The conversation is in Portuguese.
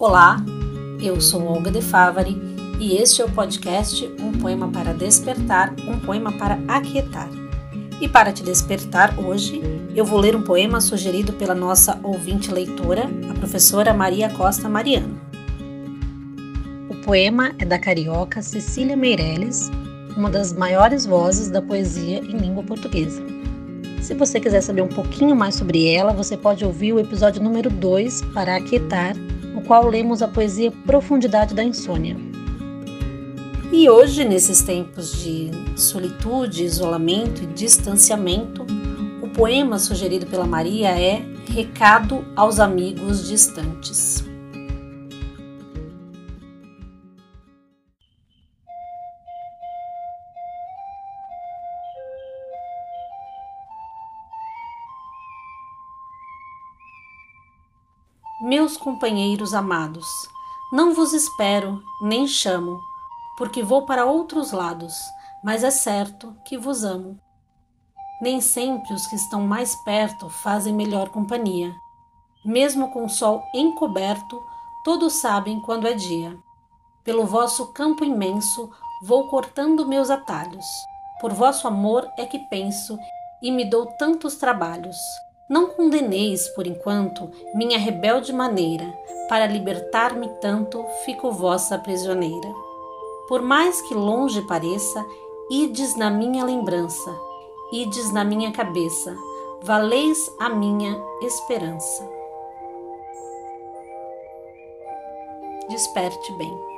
Olá, eu sou Olga de Favari e este é o podcast Um Poema para Despertar, um poema para aquietar. E para te despertar hoje, eu vou ler um poema sugerido pela nossa ouvinte leitora, a professora Maria Costa Mariano. O poema é da carioca Cecília Meirelles, uma das maiores vozes da poesia em língua portuguesa. Se você quiser saber um pouquinho mais sobre ela, você pode ouvir o episódio número 2 para aquietar no qual lemos a poesia Profundidade da Insônia. E hoje, nesses tempos de solitude, isolamento e distanciamento, o poema sugerido pela Maria é Recado aos Amigos Distantes. Meus companheiros amados, não vos espero nem chamo, porque vou para outros lados, mas é certo que vos amo. Nem sempre os que estão mais perto fazem melhor companhia. Mesmo com o sol encoberto, todos sabem quando é dia. Pelo vosso campo imenso vou cortando meus atalhos. Por vosso amor é que penso e me dou tantos trabalhos. Não condeneis, por enquanto, minha rebelde maneira, para libertar-me tanto, fico vossa prisioneira. Por mais que longe pareça, ides na minha lembrança, ides na minha cabeça, valeis a minha esperança. Desperte bem.